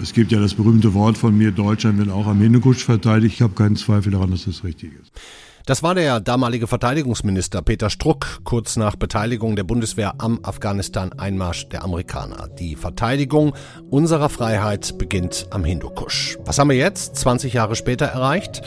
Es gibt ja das berühmte Wort von mir, Deutschland wird auch am Hindukusch verteidigt. Ich habe keinen Zweifel daran, dass das richtig ist. Das war der damalige Verteidigungsminister Peter Struck kurz nach Beteiligung der Bundeswehr am Afghanistan-Einmarsch der Amerikaner. Die Verteidigung unserer Freiheit beginnt am Hindukusch. Was haben wir jetzt, 20 Jahre später, erreicht?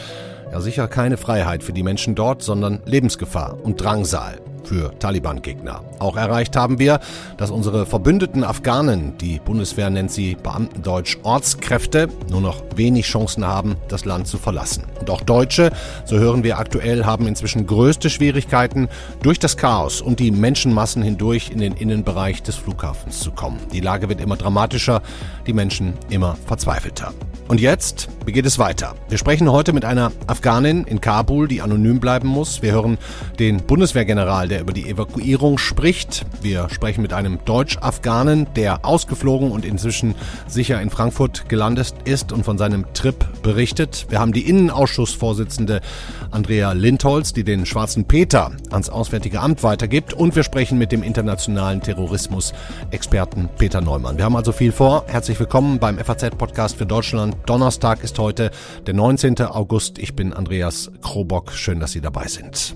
Ja, sicher keine Freiheit für die Menschen dort, sondern Lebensgefahr und Drangsal für Taliban-Gegner. Auch erreicht haben wir, dass unsere verbündeten Afghanen, die Bundeswehr nennt sie Beamtendeutsch Ortskräfte, nur noch wenig Chancen haben, das Land zu verlassen. Und auch Deutsche, so hören wir aktuell, haben inzwischen größte Schwierigkeiten, durch das Chaos und die Menschenmassen hindurch in den Innenbereich des Flughafens zu kommen. Die Lage wird immer dramatischer, die Menschen immer verzweifelter. Und jetzt, wie geht es weiter? Wir sprechen heute mit einer Afghanin in Kabul, die anonym bleiben muss. Wir hören den Bundeswehrgeneral, der über die Evakuierung spricht. Wir sprechen mit einem Deutsch-Afghanen, der ausgeflogen und inzwischen sicher in Frankfurt gelandet ist und von seinem Trip berichtet. Wir haben die Innenausschussvorsitzende Andrea Lindholz, die den schwarzen Peter ans Auswärtige Amt weitergibt. Und wir sprechen mit dem internationalen Terrorismus-Experten Peter Neumann. Wir haben also viel vor. Herzlich willkommen beim FAZ-Podcast für Deutschland. Donnerstag ist heute der 19. August. Ich bin Andreas Krobock. Schön, dass Sie dabei sind.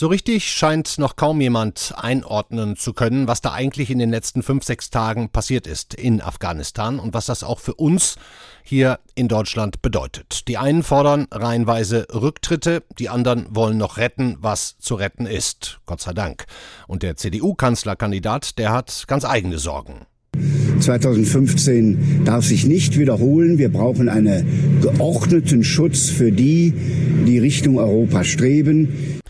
So richtig scheint noch kaum jemand einordnen zu können, was da eigentlich in den letzten fünf, sechs Tagen passiert ist in Afghanistan und was das auch für uns hier in Deutschland bedeutet. Die einen fordern reihenweise Rücktritte, die anderen wollen noch retten, was zu retten ist. Gott sei Dank. Und der CDU-Kanzlerkandidat, der hat ganz eigene Sorgen. 2015 darf sich nicht wiederholen. Wir brauchen einen geordneten Schutz für die, die Richtung Europa streben.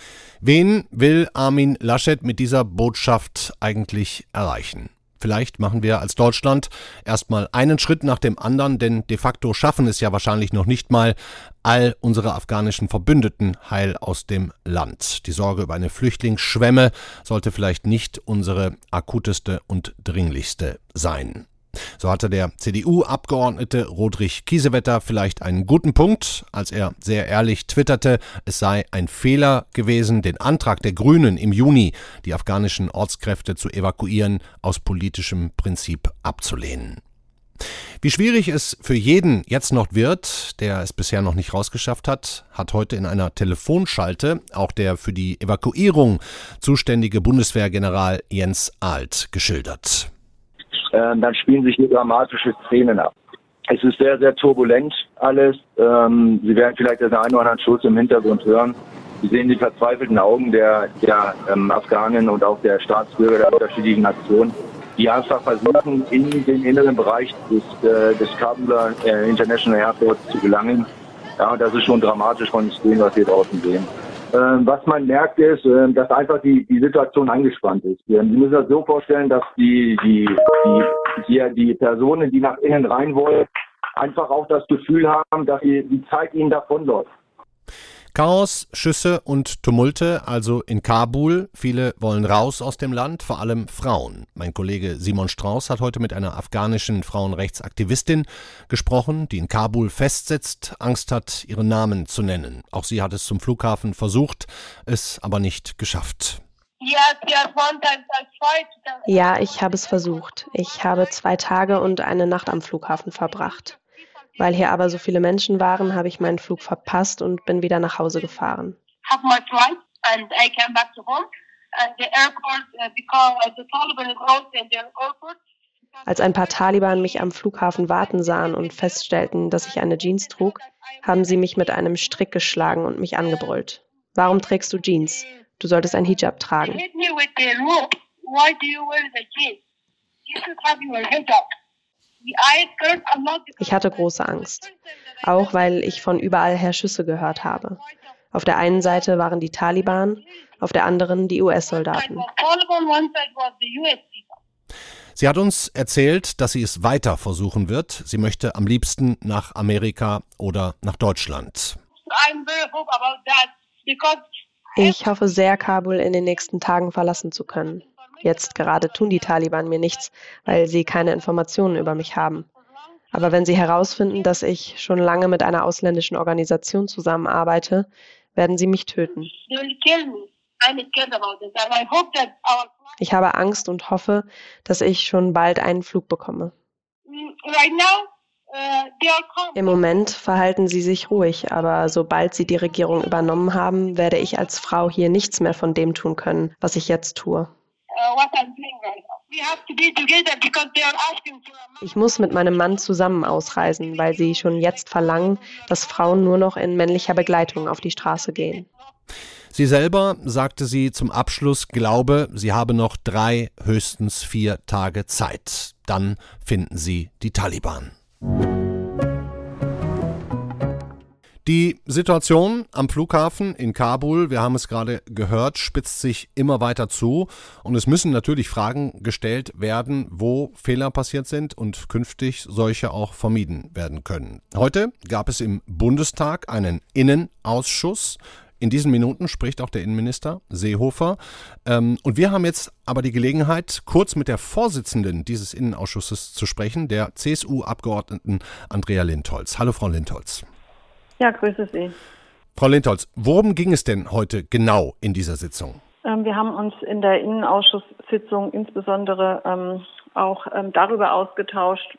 Wen will Armin Laschet mit dieser Botschaft eigentlich erreichen? Vielleicht machen wir als Deutschland erstmal einen Schritt nach dem anderen, denn de facto schaffen es ja wahrscheinlich noch nicht mal all unsere afghanischen Verbündeten heil aus dem Land. Die Sorge über eine Flüchtlingsschwemme sollte vielleicht nicht unsere akuteste und dringlichste sein. So hatte der CDU-Abgeordnete Rodrich Kiesewetter vielleicht einen guten Punkt, als er sehr ehrlich twitterte, es sei ein Fehler gewesen, den Antrag der Grünen im Juni, die afghanischen Ortskräfte zu evakuieren, aus politischem Prinzip abzulehnen. Wie schwierig es für jeden jetzt noch wird, der es bisher noch nicht rausgeschafft hat, hat heute in einer Telefonschalte auch der für die Evakuierung zuständige Bundeswehrgeneral Jens Alt geschildert äh, dann spielen sich hier dramatische Szenen ab. Es ist sehr, sehr turbulent alles. Ähm, Sie werden vielleicht den einen oder anderen Schuss im Hintergrund hören. Sie sehen die verzweifelten Augen der, der ähm, Afghanen und auch der Staatsbürger der unterschiedlichen Nationen, die einfach versuchen, in den inneren Bereich des, äh, des Kabuler äh, International Airport zu gelangen. Ja, das ist schon dramatisch von Szenen, was wir draußen sehen. Ähm, was man merkt ist, ähm, dass einfach die, die Situation angespannt ist. Sie müssen das so vorstellen, dass die, die, die, die, die Personen, die nach innen rein wollen, einfach auch das Gefühl haben, dass die, die Zeit ihnen davonläuft. Chaos, Schüsse und Tumulte, also in Kabul. Viele wollen raus aus dem Land, vor allem Frauen. Mein Kollege Simon Strauß hat heute mit einer afghanischen Frauenrechtsaktivistin gesprochen, die in Kabul festsitzt, Angst hat, ihren Namen zu nennen. Auch sie hat es zum Flughafen versucht, es aber nicht geschafft. Ja, ich habe es versucht. Ich habe zwei Tage und eine Nacht am Flughafen verbracht. Weil hier aber so viele Menschen waren, habe ich meinen Flug verpasst und bin wieder nach Hause gefahren. Uh, Als ein paar Taliban mich am Flughafen warten sahen und feststellten, dass ich eine Jeans trug, haben sie mich mit einem Strick geschlagen und mich angebrüllt. Warum trägst du Jeans? Du solltest ein Hijab tragen. Ich hatte große Angst, auch weil ich von überall her Schüsse gehört habe. Auf der einen Seite waren die Taliban, auf der anderen die US-Soldaten. Sie hat uns erzählt, dass sie es weiter versuchen wird. Sie möchte am liebsten nach Amerika oder nach Deutschland. Ich hoffe sehr, Kabul in den nächsten Tagen verlassen zu können. Jetzt gerade tun die Taliban mir nichts, weil sie keine Informationen über mich haben. Aber wenn sie herausfinden, dass ich schon lange mit einer ausländischen Organisation zusammenarbeite, werden sie mich töten. Ich habe Angst und hoffe, dass ich schon bald einen Flug bekomme. Im Moment verhalten sie sich ruhig, aber sobald sie die Regierung übernommen haben, werde ich als Frau hier nichts mehr von dem tun können, was ich jetzt tue. Ich muss mit meinem Mann zusammen ausreisen, weil sie schon jetzt verlangen, dass Frauen nur noch in männlicher Begleitung auf die Straße gehen. Sie selber, sagte sie zum Abschluss, glaube, sie habe noch drei, höchstens vier Tage Zeit. Dann finden sie die Taliban. Die Situation am Flughafen in Kabul, wir haben es gerade gehört, spitzt sich immer weiter zu und es müssen natürlich Fragen gestellt werden, wo Fehler passiert sind und künftig solche auch vermieden werden können. Heute gab es im Bundestag einen Innenausschuss. In diesen Minuten spricht auch der Innenminister Seehofer. Ähm, und wir haben jetzt aber die Gelegenheit, kurz mit der Vorsitzenden dieses Innenausschusses zu sprechen, der CSU-Abgeordneten Andrea Lindholz. Hallo, Frau Lindholz. Ja, grüße Sie. Frau Lindholz, worum ging es denn heute genau in dieser Sitzung? Ähm, wir haben uns in der Innenausschusssitzung insbesondere ähm, auch ähm, darüber ausgetauscht,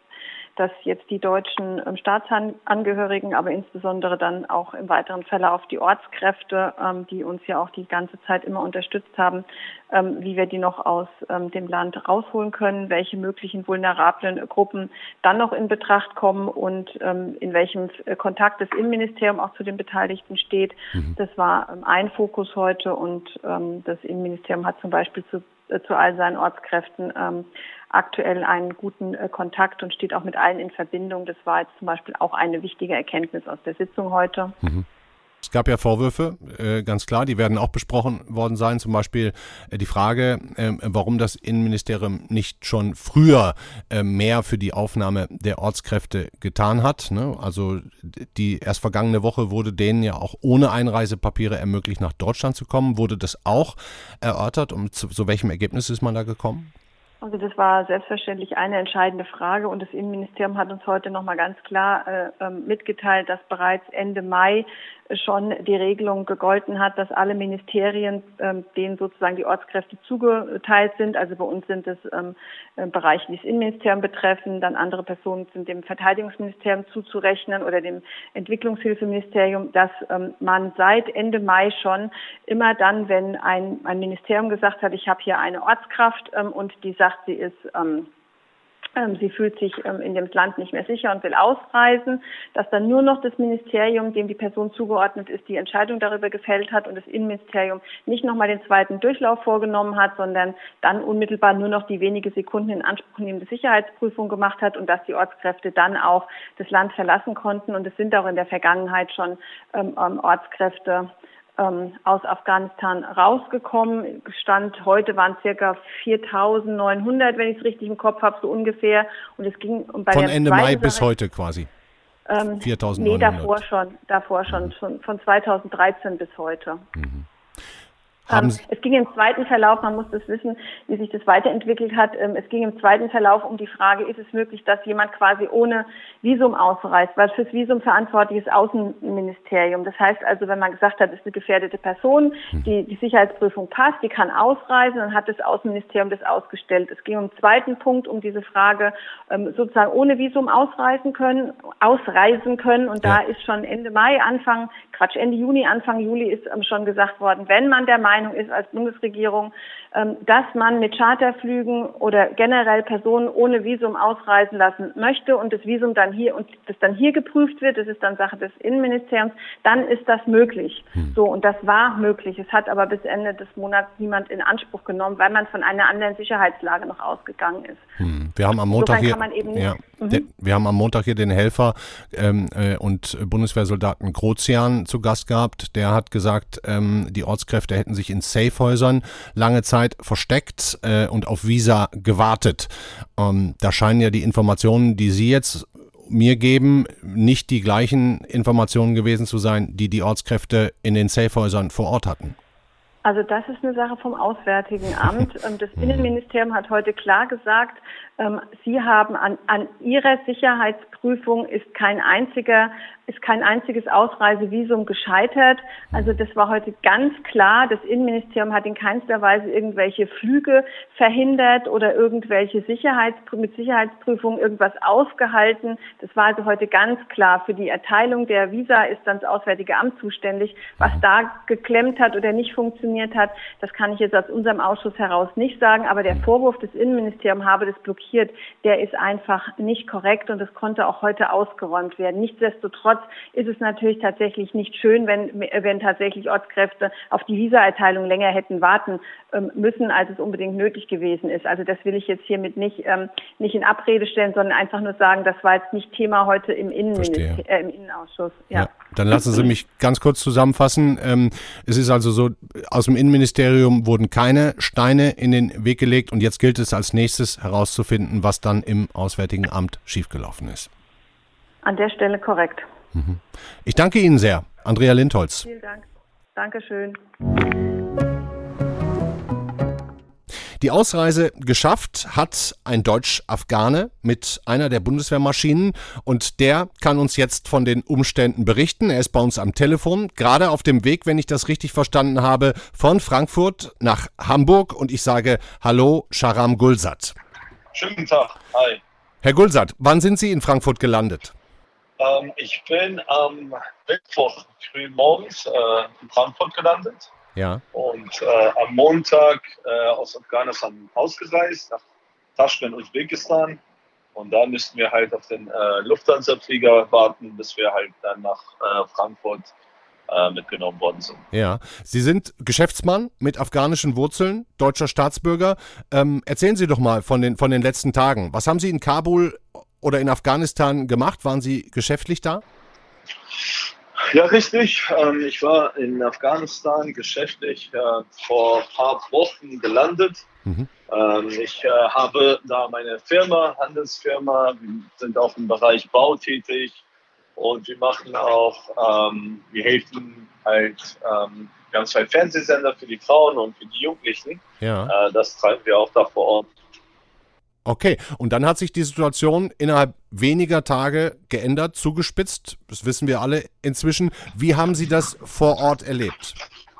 dass jetzt die deutschen ähm, Staatsangehörigen, aber insbesondere dann auch im weiteren Verlauf die Ortskräfte, ähm, die uns ja auch die ganze Zeit immer unterstützt haben, ähm, wie wir die noch aus dem Land rausholen können, welche möglichen vulnerablen Gruppen dann noch in Betracht kommen und in welchem äh, Kontakt das Innenministerium auch zu den Beteiligten steht. Mhm. Das war ein Fokus heute und das Innenministerium hat zum Beispiel zu, zu all seinen Ortskräften aktuell einen guten äh, Kontakt und steht auch mit allen in Verbindung. Das war jetzt zum Beispiel auch eine wichtige Erkenntnis aus der Sitzung heute. Mhm. Es gab ja Vorwürfe, äh, ganz klar, die werden auch besprochen worden sein. Zum Beispiel äh, die Frage, warum das Innenministerium nicht schon früher mehr für die Aufnahme der Ortskräfte getan hat. Ne? Also die erst vergangene Woche wurde denen ja auch ohne Einreisepapiere ermöglicht, nach Deutschland zu kommen. Wurde das auch erörtert und zu, zu welchem Ergebnis ist man da gekommen? Also das war selbstverständlich eine entscheidende Frage und das Innenministerium hat uns heute nochmal ganz klar äh, ähm, mitgeteilt, dass bereits Ende Mai schon die Regelung gegolten hat, dass alle Ministerien, ähm, denen sozusagen die Ortskräfte zugeteilt sind, also bei uns sind es ähm, äh, Bereiche, die das Innenministerium betreffen, dann andere Personen sind dem Verteidigungsministerium zuzurechnen oder dem Entwicklungshilfeministerium, dass ähm, man seit Ende Mai schon immer dann, wenn ein, ein Ministerium gesagt hat, ich habe hier eine Ortskraft ähm, und die sagt, sie ist ähm, sie fühlt sich ähm, in dem Land nicht mehr sicher und will ausreisen, dass dann nur noch das Ministerium, dem die Person zugeordnet ist, die Entscheidung darüber gefällt hat und das Innenministerium nicht nochmal den zweiten Durchlauf vorgenommen hat, sondern dann unmittelbar nur noch die wenige Sekunden in Anspruch nehmende Sicherheitsprüfung gemacht hat und dass die Ortskräfte dann auch das Land verlassen konnten. Und es sind auch in der Vergangenheit schon ähm, Ortskräfte ähm, aus Afghanistan rausgekommen. Stand heute waren es circa 4.900, wenn ich es richtig im Kopf habe, so ungefähr. Und es ging bei von Ende Mai Sache, bis heute quasi. Ähm, 4.900. Nee, davor schon, davor schon, mhm. schon von 2013 bis heute. Mhm. Ähm, es ging im zweiten Verlauf, man muss das wissen, wie sich das weiterentwickelt hat. Ähm, es ging im zweiten Verlauf um die Frage, ist es möglich, dass jemand quasi ohne Visum ausreist, weil fürs Visum verantwortlich ist Außenministerium. Das heißt also, wenn man gesagt hat, es ist eine gefährdete Person, hm. die, die Sicherheitsprüfung passt, die kann ausreisen, dann hat das Außenministerium das ausgestellt. Es ging um den zweiten Punkt, um diese Frage, ähm, sozusagen ohne Visum ausreisen können, ausreisen können. Und da ist schon Ende Mai, Anfang, Quatsch, Ende Juni, Anfang Juli ist schon gesagt worden, wenn man der Meinung Meinung ist als Bundesregierung, ähm, dass man mit Charterflügen oder generell Personen ohne Visum ausreisen lassen möchte und das Visum dann hier und das dann hier geprüft wird, das ist dann Sache des Innenministeriums, dann ist das möglich. Hm. So und das war möglich. Es hat aber bis Ende des Monats niemand in Anspruch genommen, weil man von einer anderen Sicherheitslage noch ausgegangen ist. Hm. Wir haben am Montag hier, ja, Mhm. Wir haben am Montag hier den Helfer ähm, äh, und Bundeswehrsoldaten Grozian zu Gast gehabt. Der hat gesagt, ähm, die Ortskräfte hätten sich in Safehäusern lange Zeit versteckt äh, und auf Visa gewartet. Ähm, da scheinen ja die Informationen, die Sie jetzt mir geben, nicht die gleichen Informationen gewesen zu sein, die die Ortskräfte in den Safehäusern vor Ort hatten. Also das ist eine Sache vom Auswärtigen Amt. Das Innenministerium hat heute klar gesagt, ähm, Sie haben an, an Ihrer Sicherheitsprüfung ist kein einziger ist kein einziges Ausreisevisum gescheitert. Also das war heute ganz klar. Das Innenministerium hat in keinster Weise irgendwelche Flüge verhindert oder irgendwelche Sicherheits mit Sicherheitsprüfungen irgendwas aufgehalten. Das war also heute ganz klar. Für die Erteilung der Visa ist dann das Auswärtige Amt zuständig. Was da geklemmt hat oder nicht funktioniert hat, das kann ich jetzt aus unserem Ausschuss heraus nicht sagen. Aber der Vorwurf des Innenministeriums habe das blockiert der ist einfach nicht korrekt und es konnte auch heute ausgeräumt werden. Nichtsdestotrotz ist es natürlich tatsächlich nicht schön, wenn, wenn tatsächlich Ortskräfte auf die Visaerteilung länger hätten warten ähm, müssen, als es unbedingt nötig gewesen ist. Also das will ich jetzt hiermit nicht, ähm, nicht in Abrede stellen, sondern einfach nur sagen, das war jetzt nicht Thema heute im, Innenminister äh, im Innenausschuss. Ja. ja. dann lassen Sie mich ganz kurz zusammenfassen. Ähm, es ist also so, aus dem Innenministerium wurden keine Steine in den Weg gelegt und jetzt gilt es als nächstes herauszufinden, was dann im Auswärtigen Amt schiefgelaufen ist. An der Stelle korrekt. Mhm. Ich danke Ihnen sehr, Andrea Lindholz. Vielen Dank. Dankeschön. Die Ausreise geschafft hat ein Deutsch-Afghane mit einer der Bundeswehrmaschinen und der kann uns jetzt von den Umständen berichten. Er ist bei uns am Telefon, gerade auf dem Weg, wenn ich das richtig verstanden habe, von Frankfurt nach Hamburg und ich sage Hallo, Sharam Gulsat. Schönen Tag. Hi. Herr Gulsat, wann sind Sie in Frankfurt gelandet? Ähm, ich bin am Mittwoch früh morgens äh, in Frankfurt gelandet. Ja. Und äh, am Montag äh, aus Afghanistan ausgereist, nach Taschkent, Usbekistan. Und da müssten wir halt auf den äh, Lufthansa-Flieger warten, bis wir halt dann nach äh, Frankfurt äh, mitgenommen worden sind. Ja, Sie sind Geschäftsmann mit afghanischen Wurzeln, deutscher Staatsbürger. Ähm, erzählen Sie doch mal von den, von den letzten Tagen. Was haben Sie in Kabul oder in Afghanistan gemacht? Waren Sie geschäftlich da? Ja, richtig. Ähm, ich war in Afghanistan geschäftlich äh, vor ein paar Wochen gelandet. Mhm. Ähm, ich äh, habe da meine Firma, Handelsfirma, wir sind auch im Bereich Bau tätig. Und wir machen auch, ähm, wir helfen halt, wir haben zwei Fernsehsender für die Frauen und für die Jugendlichen. Ja. Äh, das treiben wir auch da vor Ort. Okay, und dann hat sich die Situation innerhalb weniger Tage geändert, zugespitzt. Das wissen wir alle inzwischen. Wie haben Sie das vor Ort erlebt?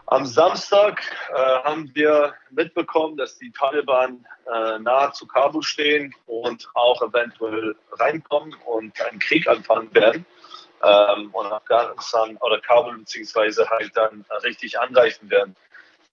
Am Samstag äh, haben wir mitbekommen, dass die Taliban äh, nahe zu Kabul stehen und auch eventuell reinkommen und einen Krieg anfangen werden ähm, und Afghanistan oder Kabul beziehungsweise halt dann richtig angreifen werden.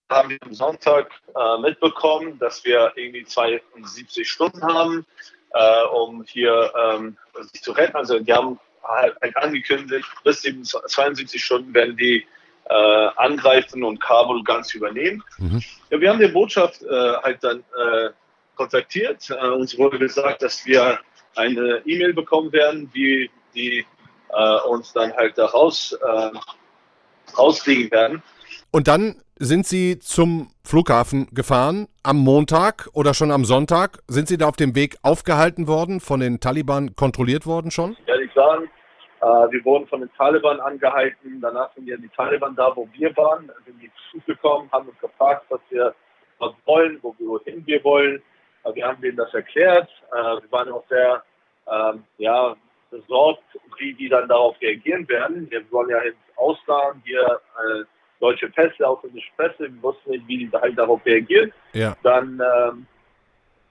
Haben wir am Sonntag äh, mitbekommen, dass wir irgendwie 72 Stunden haben, äh, um hier ähm, sich zu retten. Also die haben halt angekündigt, bis 72 Stunden werden die äh, angreifen und Kabul ganz übernehmen. Mhm. Ja, wir haben die Botschaft äh, halt dann äh, kontaktiert. Äh, uns wurde gesagt, dass wir eine E-Mail bekommen werden, die äh, uns dann halt da raus, rausfliegen werden. Und dann sind Sie zum Flughafen gefahren am Montag oder schon am Sonntag? Sind Sie da auf dem Weg aufgehalten worden, von den Taliban kontrolliert worden schon? Die waren, äh, wir wurden von den Taliban angehalten. Danach sind die Taliban da, wo wir waren, sind die zugekommen, haben uns gefragt, was wir was wollen, wo wir, wohin wir wollen. Äh, wir haben denen das erklärt. Äh, wir waren auch sehr ähm, ja, besorgt, wie die dann darauf reagieren werden. Wir wollen ja ins Ausland, hier äh, deutsche Pässe, ausländische Pässe, wir wussten nicht, wie die halt darauf reagieren. Ja. Dann ähm,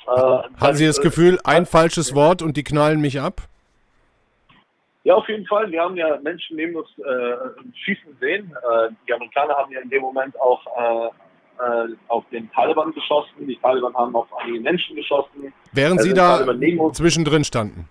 äh, Haben Sie das Gefühl, ein falsches Wort und die knallen mich ab? Ja, auf jeden Fall. Wir haben ja Menschen neben uns äh, schießen sehen. Äh, die Amerikaner haben ja in dem Moment auch äh, äh auf den Taliban geschossen. Die Taliban haben auf einige Menschen geschossen. Während Sie da zwischendrin standen?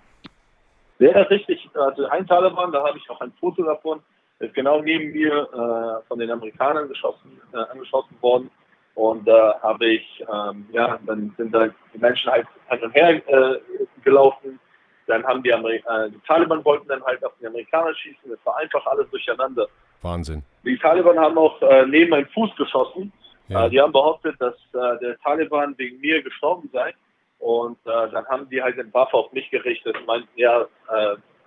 Ja, richtig. Also ein Taliban, da habe ich auch ein Foto davon, ist genau neben mir äh, von den Amerikanern geschossen, äh, angeschossen worden. Und da äh, habe ich, ähm, ja, dann sind da die Menschen halt hin und her äh, gelaufen. Dann haben die, Ameri äh, die Taliban wollten dann halt auf die Amerikaner schießen. Das war einfach alles durcheinander. Wahnsinn. Die Taliban haben auch äh, neben meinen Fuß geschossen. Ja. Die haben behauptet, dass der Taliban wegen mir gestorben sei. Und dann haben die halt den Waffe auf mich gerichtet und meinten, ja,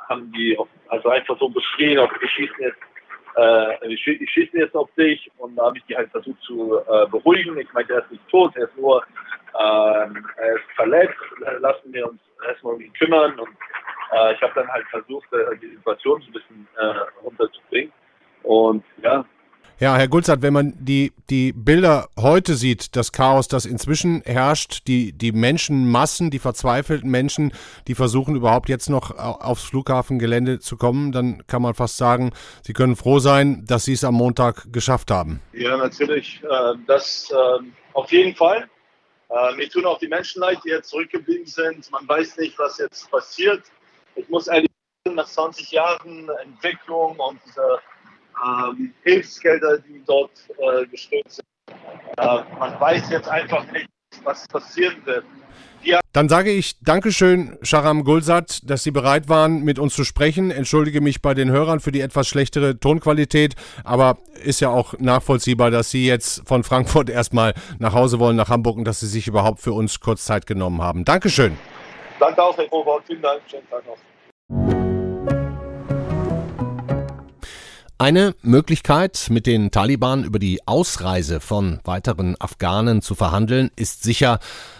haben die auf, also einfach so beschrien, auf die schießen jetzt, äh, die, schie die schießen jetzt auf dich. Und da habe ich die halt versucht zu äh, beruhigen. Ich meinte, er ist nicht tot, er ist nur, äh, er ist verletzt. Lassen wir uns erstmal um ihn kümmern. Und äh, ich habe dann halt versucht, äh, die Situation so ein bisschen äh, runterzubringen. Und ja, ja, Herr Gulzart, wenn man die, die Bilder heute sieht, das Chaos, das inzwischen herrscht, die, die Menschenmassen, die verzweifelten Menschen, die versuchen überhaupt jetzt noch aufs Flughafengelände zu kommen, dann kann man fast sagen, Sie können froh sein, dass Sie es am Montag geschafft haben. Ja, natürlich. Äh, das äh, auf jeden Fall. Äh, mir tun auch die Menschen leid, die jetzt zurückgeblieben sind. Man weiß nicht, was jetzt passiert. Ich muss ehrlich sagen, nach 20 Jahren Entwicklung und dieser ähm, Hilfsgelder, die dort äh, gestellt sind. Äh, man weiß jetzt einfach nicht, was passieren wird. Ja. Dann sage ich Dankeschön, Sharam Gulsat, dass Sie bereit waren, mit uns zu sprechen. Entschuldige mich bei den Hörern für die etwas schlechtere Tonqualität, aber ist ja auch nachvollziehbar, dass Sie jetzt von Frankfurt erstmal nach Hause wollen, nach Hamburg und dass Sie sich überhaupt für uns kurz Zeit genommen haben. Dankeschön. Danke auch, Herr Robert. Vielen Dank. Schönen Tag noch. Eine Möglichkeit, mit den Taliban über die Ausreise von weiteren Afghanen zu verhandeln, ist sicher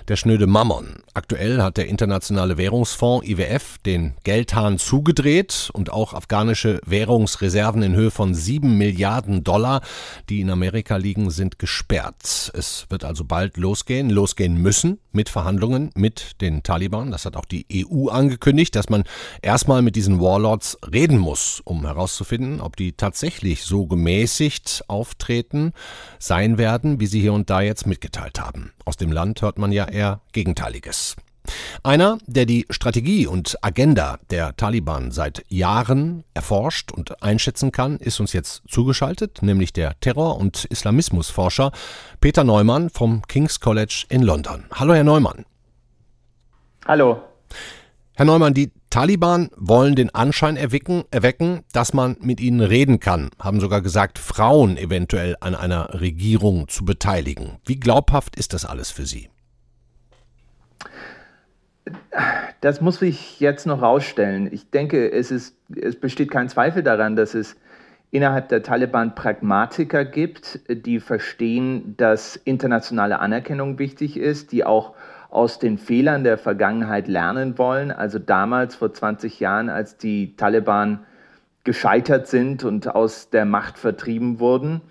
der schnöde Mammon. Aktuell hat der Internationale Währungsfonds IWF den Geldhahn zugedreht und auch afghanische Währungsreserven in Höhe von sieben Milliarden Dollar, die in Amerika liegen, sind gesperrt. Es wird also bald losgehen, losgehen müssen mit Verhandlungen mit den Taliban. Das hat auch die EU angekündigt, dass man erstmal mit diesen Warlords reden muss, um herauszufinden, ob die tatsächlich so gemäßigt auftreten sein werden, wie sie hier und da jetzt mitgeteilt haben. Aus dem Land hört man ja eher Gegenteiliges. Einer, der die Strategie und Agenda der Taliban seit Jahren erforscht und einschätzen kann, ist uns jetzt zugeschaltet, nämlich der Terror- und Islamismusforscher Peter Neumann vom King's College in London. Hallo, Herr Neumann. Hallo. Herr Neumann, die Taliban wollen den Anschein erwecken, erwecken, dass man mit ihnen reden kann, haben sogar gesagt, Frauen eventuell an einer Regierung zu beteiligen. Wie glaubhaft ist das alles für Sie? Das muss ich jetzt noch rausstellen. Ich denke, es, ist, es besteht kein Zweifel daran, dass es innerhalb der Taliban Pragmatiker gibt, die verstehen, dass internationale Anerkennung wichtig ist, die auch aus den Fehlern der Vergangenheit lernen wollen. Also damals vor 20 Jahren, als die Taliban gescheitert sind und aus der Macht vertrieben wurden.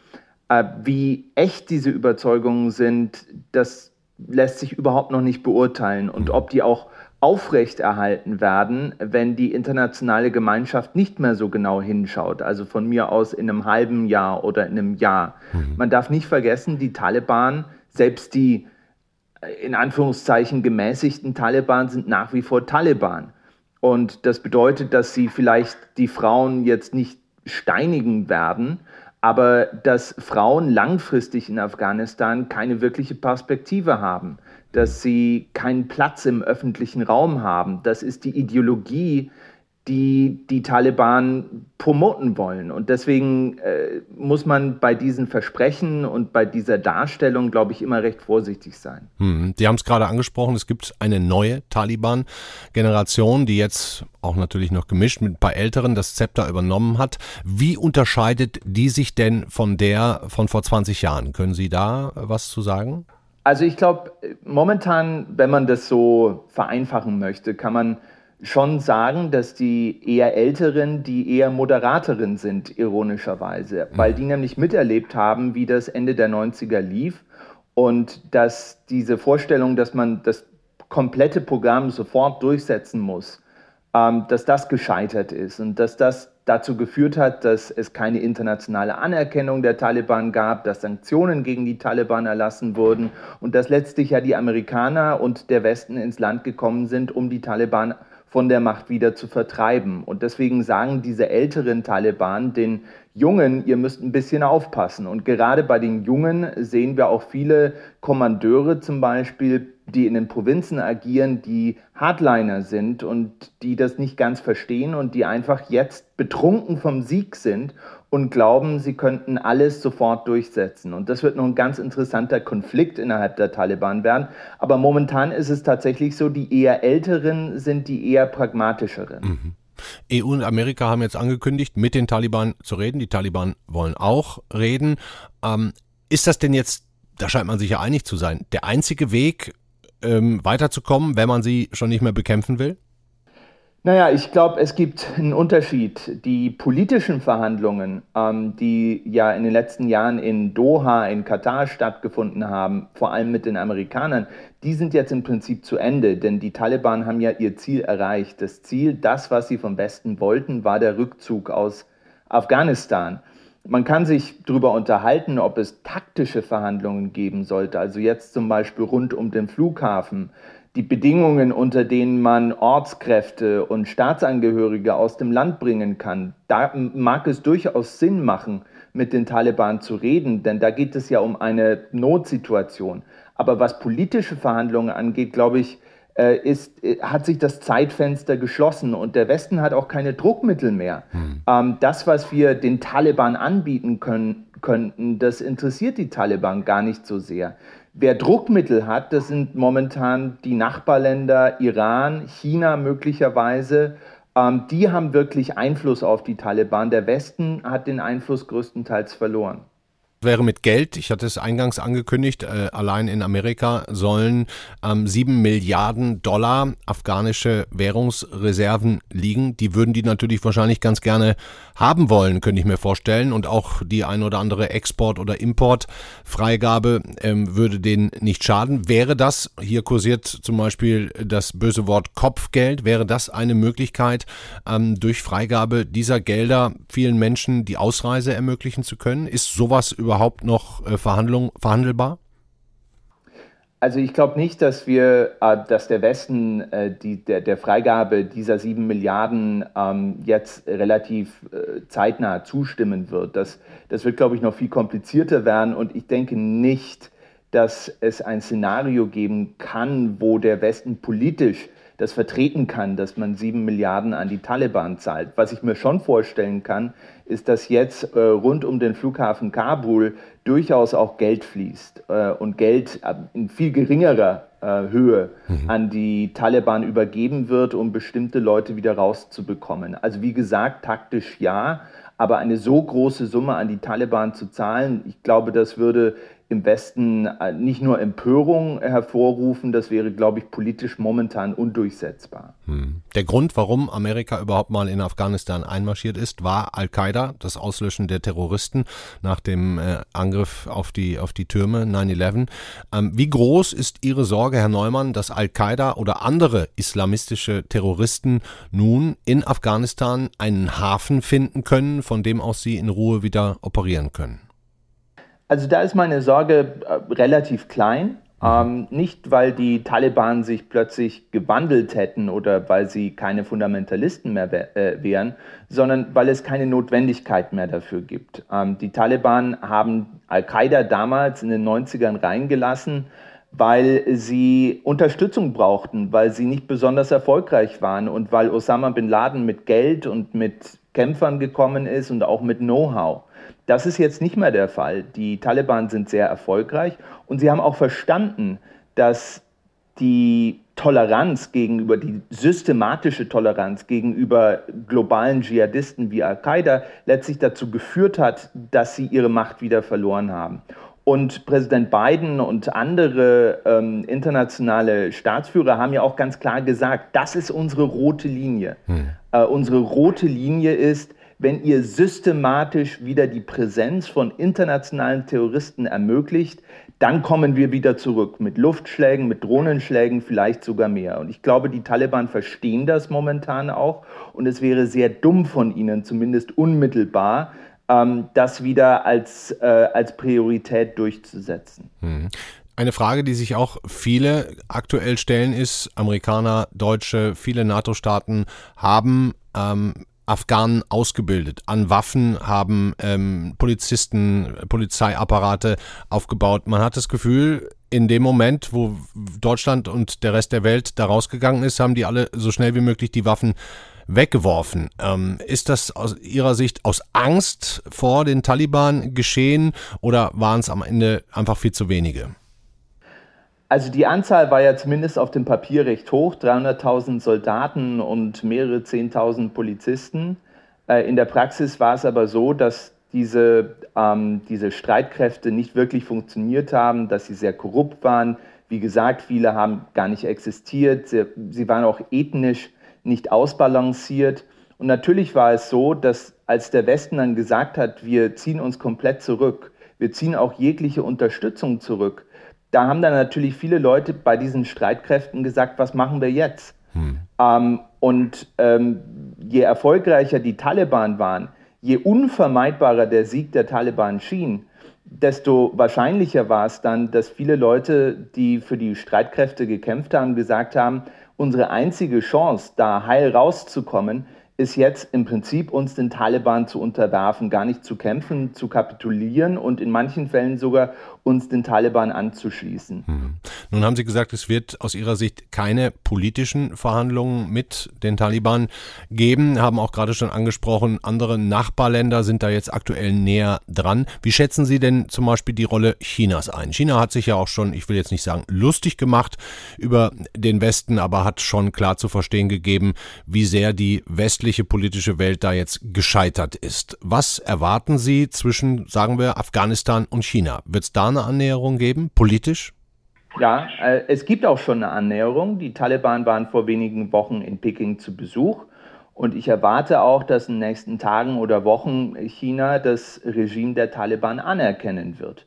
Äh, wie echt diese Überzeugungen sind, das lässt sich überhaupt noch nicht beurteilen. Und ob die auch aufrechterhalten werden, wenn die internationale Gemeinschaft nicht mehr so genau hinschaut, also von mir aus in einem halben Jahr oder in einem Jahr. Mhm. Man darf nicht vergessen, die Taliban, selbst die in Anführungszeichen gemäßigten Taliban sind nach wie vor Taliban. Und das bedeutet, dass sie vielleicht die Frauen jetzt nicht steinigen werden, aber dass Frauen langfristig in Afghanistan keine wirkliche Perspektive haben, dass sie keinen Platz im öffentlichen Raum haben. Das ist die Ideologie, die die Taliban promoten wollen. Und deswegen äh, muss man bei diesen Versprechen und bei dieser Darstellung, glaube ich, immer recht vorsichtig sein. Hm, die haben es gerade angesprochen, es gibt eine neue Taliban-Generation, die jetzt auch natürlich noch gemischt mit ein paar Älteren das Zepter übernommen hat. Wie unterscheidet die sich denn von der von vor 20 Jahren? Können Sie da was zu sagen? Also ich glaube, momentan, wenn man das so vereinfachen möchte, kann man schon sagen, dass die eher Älteren die eher Moderateren sind, ironischerweise, weil die nämlich miterlebt haben, wie das Ende der 90er lief und dass diese Vorstellung, dass man das komplette Programm sofort durchsetzen muss, ähm, dass das gescheitert ist und dass das dazu geführt hat, dass es keine internationale Anerkennung der Taliban gab, dass Sanktionen gegen die Taliban erlassen wurden und dass letztlich ja die Amerikaner und der Westen ins Land gekommen sind, um die Taliban von der Macht wieder zu vertreiben. Und deswegen sagen diese älteren Taliban den Jungen, ihr müsst ein bisschen aufpassen. Und gerade bei den Jungen sehen wir auch viele Kommandeure zum Beispiel, die in den Provinzen agieren, die Hardliner sind und die das nicht ganz verstehen und die einfach jetzt betrunken vom Sieg sind und glauben, sie könnten alles sofort durchsetzen. Und das wird noch ein ganz interessanter Konflikt innerhalb der Taliban werden. Aber momentan ist es tatsächlich so, die eher älteren sind die eher pragmatischeren. Mhm. EU und Amerika haben jetzt angekündigt, mit den Taliban zu reden. Die Taliban wollen auch reden. Ähm, ist das denn jetzt, da scheint man sich ja einig zu sein, der einzige Weg, ähm, weiterzukommen, wenn man sie schon nicht mehr bekämpfen will? Naja, ich glaube, es gibt einen Unterschied. Die politischen Verhandlungen, ähm, die ja in den letzten Jahren in Doha, in Katar stattgefunden haben, vor allem mit den Amerikanern, die sind jetzt im Prinzip zu Ende, denn die Taliban haben ja ihr Ziel erreicht. Das Ziel, das, was sie vom Westen wollten, war der Rückzug aus Afghanistan. Man kann sich darüber unterhalten, ob es taktische Verhandlungen geben sollte, also jetzt zum Beispiel rund um den Flughafen die Bedingungen, unter denen man Ortskräfte und Staatsangehörige aus dem Land bringen kann. Da mag es durchaus Sinn machen, mit den Taliban zu reden, denn da geht es ja um eine Notsituation. Aber was politische Verhandlungen angeht, glaube ich, äh, ist, äh, hat sich das Zeitfenster geschlossen und der Westen hat auch keine Druckmittel mehr. Hm. das, was wir den Taliban anbieten können, könnten, das interessiert die Taliban gar nicht so sehr. Wer Druckmittel hat, das sind momentan die Nachbarländer Iran, China möglicherweise. Ähm, die haben wirklich Einfluss auf die Taliban. Der Westen hat den Einfluss größtenteils verloren wäre mit Geld, ich hatte es eingangs angekündigt, äh, allein in Amerika sollen ähm, 7 Milliarden Dollar afghanische Währungsreserven liegen. Die würden die natürlich wahrscheinlich ganz gerne haben wollen, könnte ich mir vorstellen. Und auch die ein oder andere Export- oder Importfreigabe ähm, würde denen nicht schaden. Wäre das, hier kursiert zum Beispiel das böse Wort Kopfgeld, wäre das eine Möglichkeit, ähm, durch Freigabe dieser Gelder vielen Menschen die Ausreise ermöglichen zu können? Ist sowas überhaupt überhaupt noch äh, Verhandlung, verhandelbar? Also ich glaube nicht, dass wir, äh, dass der Westen äh, die, der, der, Freigabe dieser sieben Milliarden ähm, jetzt relativ zeitnah zustimmen wird. Das, das wird, glaube ich, noch viel komplizierter werden und ich denke nicht, dass es ein Szenario geben kann, wo der Westen politisch das vertreten kann, dass man sieben Milliarden an die Taliban zahlt. Was ich mir schon vorstellen kann, ist, dass jetzt äh, rund um den Flughafen Kabul durchaus auch Geld fließt äh, und Geld äh, in viel geringerer äh, Höhe mhm. an die Taliban übergeben wird, um bestimmte Leute wieder rauszubekommen. Also wie gesagt, taktisch ja, aber eine so große Summe an die Taliban zu zahlen, ich glaube, das würde im Westen äh, nicht nur Empörung hervorrufen, das wäre, glaube ich, politisch momentan undurchsetzbar. Hm. Der Grund, warum Amerika überhaupt mal in Afghanistan einmarschiert ist, war Al-Qaida, das Auslöschen der Terroristen nach dem äh, Angriff auf die, auf die Türme 9-11. Ähm, wie groß ist Ihre Sorge, Herr Neumann, dass Al-Qaida oder andere islamistische Terroristen nun in Afghanistan einen Hafen finden können, von dem aus sie in Ruhe wieder operieren können? Also da ist meine Sorge äh, relativ klein. Mhm. Ähm, nicht, weil die Taliban sich plötzlich gewandelt hätten oder weil sie keine Fundamentalisten mehr wär, äh, wären, sondern weil es keine Notwendigkeit mehr dafür gibt. Ähm, die Taliban haben Al-Qaida damals in den 90ern reingelassen, weil sie Unterstützung brauchten, weil sie nicht besonders erfolgreich waren und weil Osama bin Laden mit Geld und mit Kämpfern gekommen ist und auch mit Know-how. Das ist jetzt nicht mehr der Fall. Die Taliban sind sehr erfolgreich und sie haben auch verstanden, dass die Toleranz gegenüber, die systematische Toleranz gegenüber globalen Dschihadisten wie Al-Qaida letztlich dazu geführt hat, dass sie ihre Macht wieder verloren haben. Und Präsident Biden und andere ähm, internationale Staatsführer haben ja auch ganz klar gesagt, das ist unsere rote Linie. Hm. Äh, unsere rote Linie ist, wenn ihr systematisch wieder die Präsenz von internationalen Terroristen ermöglicht, dann kommen wir wieder zurück mit Luftschlägen, mit Drohnenschlägen, vielleicht sogar mehr. Und ich glaube, die Taliban verstehen das momentan auch. Und es wäre sehr dumm von ihnen, zumindest unmittelbar, ähm, das wieder als, äh, als Priorität durchzusetzen. Hm. Eine Frage, die sich auch viele aktuell stellen, ist, Amerikaner, Deutsche, viele NATO-Staaten haben ähm, Afghanen ausgebildet, an Waffen haben ähm, Polizisten, Polizeiapparate aufgebaut. Man hat das Gefühl, in dem Moment, wo Deutschland und der Rest der Welt da rausgegangen ist, haben die alle so schnell wie möglich die Waffen weggeworfen. Ähm, ist das aus Ihrer Sicht aus Angst vor den Taliban geschehen oder waren es am Ende einfach viel zu wenige? Also die Anzahl war ja zumindest auf dem Papier recht hoch, 300.000 Soldaten und mehrere 10.000 Polizisten. Äh, in der Praxis war es aber so, dass diese, ähm, diese Streitkräfte nicht wirklich funktioniert haben, dass sie sehr korrupt waren. Wie gesagt, viele haben gar nicht existiert. Sie, sie waren auch ethnisch nicht ausbalanciert. Und natürlich war es so, dass als der Westen dann gesagt hat, wir ziehen uns komplett zurück, wir ziehen auch jegliche Unterstützung zurück, da haben dann natürlich viele Leute bei diesen Streitkräften gesagt, was machen wir jetzt? Hm. Ähm, und ähm, je erfolgreicher die Taliban waren, je unvermeidbarer der Sieg der Taliban schien, desto wahrscheinlicher war es dann, dass viele Leute, die für die Streitkräfte gekämpft haben, gesagt haben, unsere einzige Chance, da heil rauszukommen, ist jetzt im Prinzip uns den Taliban zu unterwerfen, gar nicht zu kämpfen, zu kapitulieren und in manchen Fällen sogar uns den Taliban anzuschließen. Hm. Nun haben Sie gesagt, es wird aus Ihrer Sicht keine politischen Verhandlungen mit den Taliban geben, haben auch gerade schon angesprochen, andere Nachbarländer sind da jetzt aktuell näher dran. Wie schätzen Sie denn zum Beispiel die Rolle Chinas ein? China hat sich ja auch schon, ich will jetzt nicht sagen lustig gemacht über den Westen, aber hat schon klar zu verstehen gegeben, wie sehr die westliche politische Welt da jetzt gescheitert ist. Was erwarten Sie zwischen, sagen wir, Afghanistan und China? Wird es da eine Annäherung geben, politisch? Ja, äh, es gibt auch schon eine Annäherung. Die Taliban waren vor wenigen Wochen in Peking zu Besuch. Und ich erwarte auch, dass in den nächsten Tagen oder Wochen China das Regime der Taliban anerkennen wird.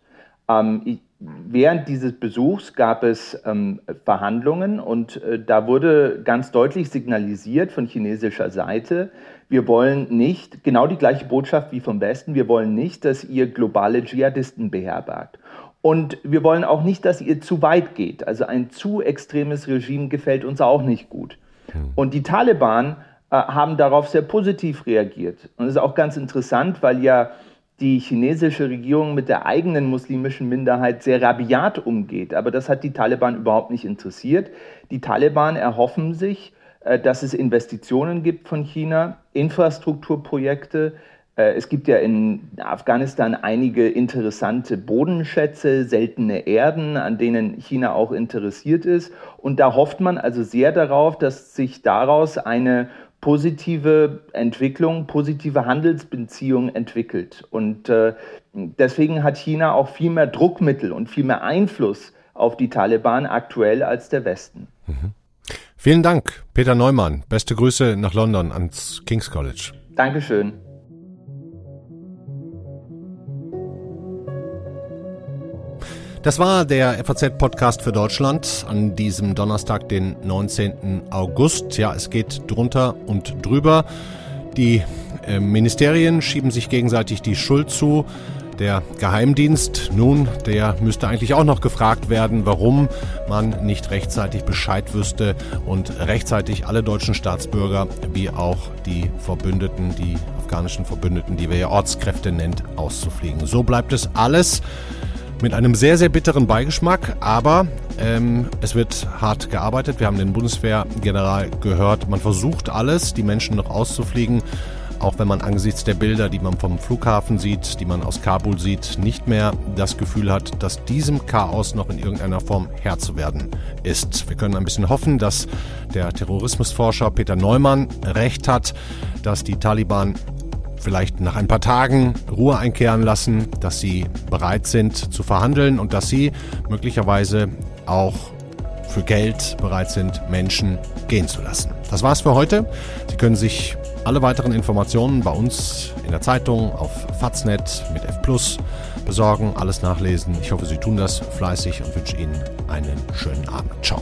Ähm, ich, während dieses Besuchs gab es ähm, Verhandlungen und äh, da wurde ganz deutlich signalisiert von chinesischer Seite, wir wollen nicht, genau die gleiche Botschaft wie vom Westen, wir wollen nicht, dass ihr globale Dschihadisten beherbergt. Und wir wollen auch nicht, dass ihr zu weit geht. Also ein zu extremes Regime gefällt uns auch nicht gut. Hm. Und die Taliban äh, haben darauf sehr positiv reagiert. Und das ist auch ganz interessant, weil ja die chinesische Regierung mit der eigenen muslimischen Minderheit sehr rabiat umgeht. Aber das hat die Taliban überhaupt nicht interessiert. Die Taliban erhoffen sich, äh, dass es Investitionen gibt von China, Infrastrukturprojekte, es gibt ja in Afghanistan einige interessante Bodenschätze, seltene Erden, an denen China auch interessiert ist. Und da hofft man also sehr darauf, dass sich daraus eine positive Entwicklung, positive Handelsbeziehung entwickelt. Und äh, deswegen hat China auch viel mehr Druckmittel und viel mehr Einfluss auf die Taliban aktuell als der Westen. Mhm. Vielen Dank, Peter Neumann. Beste Grüße nach London ans King's College. Dankeschön. Das war der FAZ-Podcast für Deutschland an diesem Donnerstag, den 19. August. Ja, es geht drunter und drüber. Die äh, Ministerien schieben sich gegenseitig die Schuld zu. Der Geheimdienst, nun, der müsste eigentlich auch noch gefragt werden, warum man nicht rechtzeitig Bescheid wüsste und rechtzeitig alle deutschen Staatsbürger wie auch die Verbündeten, die afghanischen Verbündeten, die wir ja Ortskräfte nennt, auszufliegen. So bleibt es alles mit einem sehr, sehr bitteren Beigeschmack, aber ähm, es wird hart gearbeitet. Wir haben den Bundeswehrgeneral gehört. Man versucht alles, die Menschen noch auszufliegen, auch wenn man angesichts der Bilder, die man vom Flughafen sieht, die man aus Kabul sieht, nicht mehr das Gefühl hat, dass diesem Chaos noch in irgendeiner Form Herr zu werden ist. Wir können ein bisschen hoffen, dass der Terrorismusforscher Peter Neumann recht hat, dass die Taliban vielleicht nach ein paar Tagen Ruhe einkehren lassen, dass sie bereit sind zu verhandeln und dass sie möglicherweise auch für Geld bereit sind, Menschen gehen zu lassen. Das war's für heute. Sie können sich alle weiteren Informationen bei uns in der Zeitung, auf Faznet mit F besorgen, alles nachlesen. Ich hoffe, Sie tun das fleißig und wünsche Ihnen einen schönen Abend. Ciao.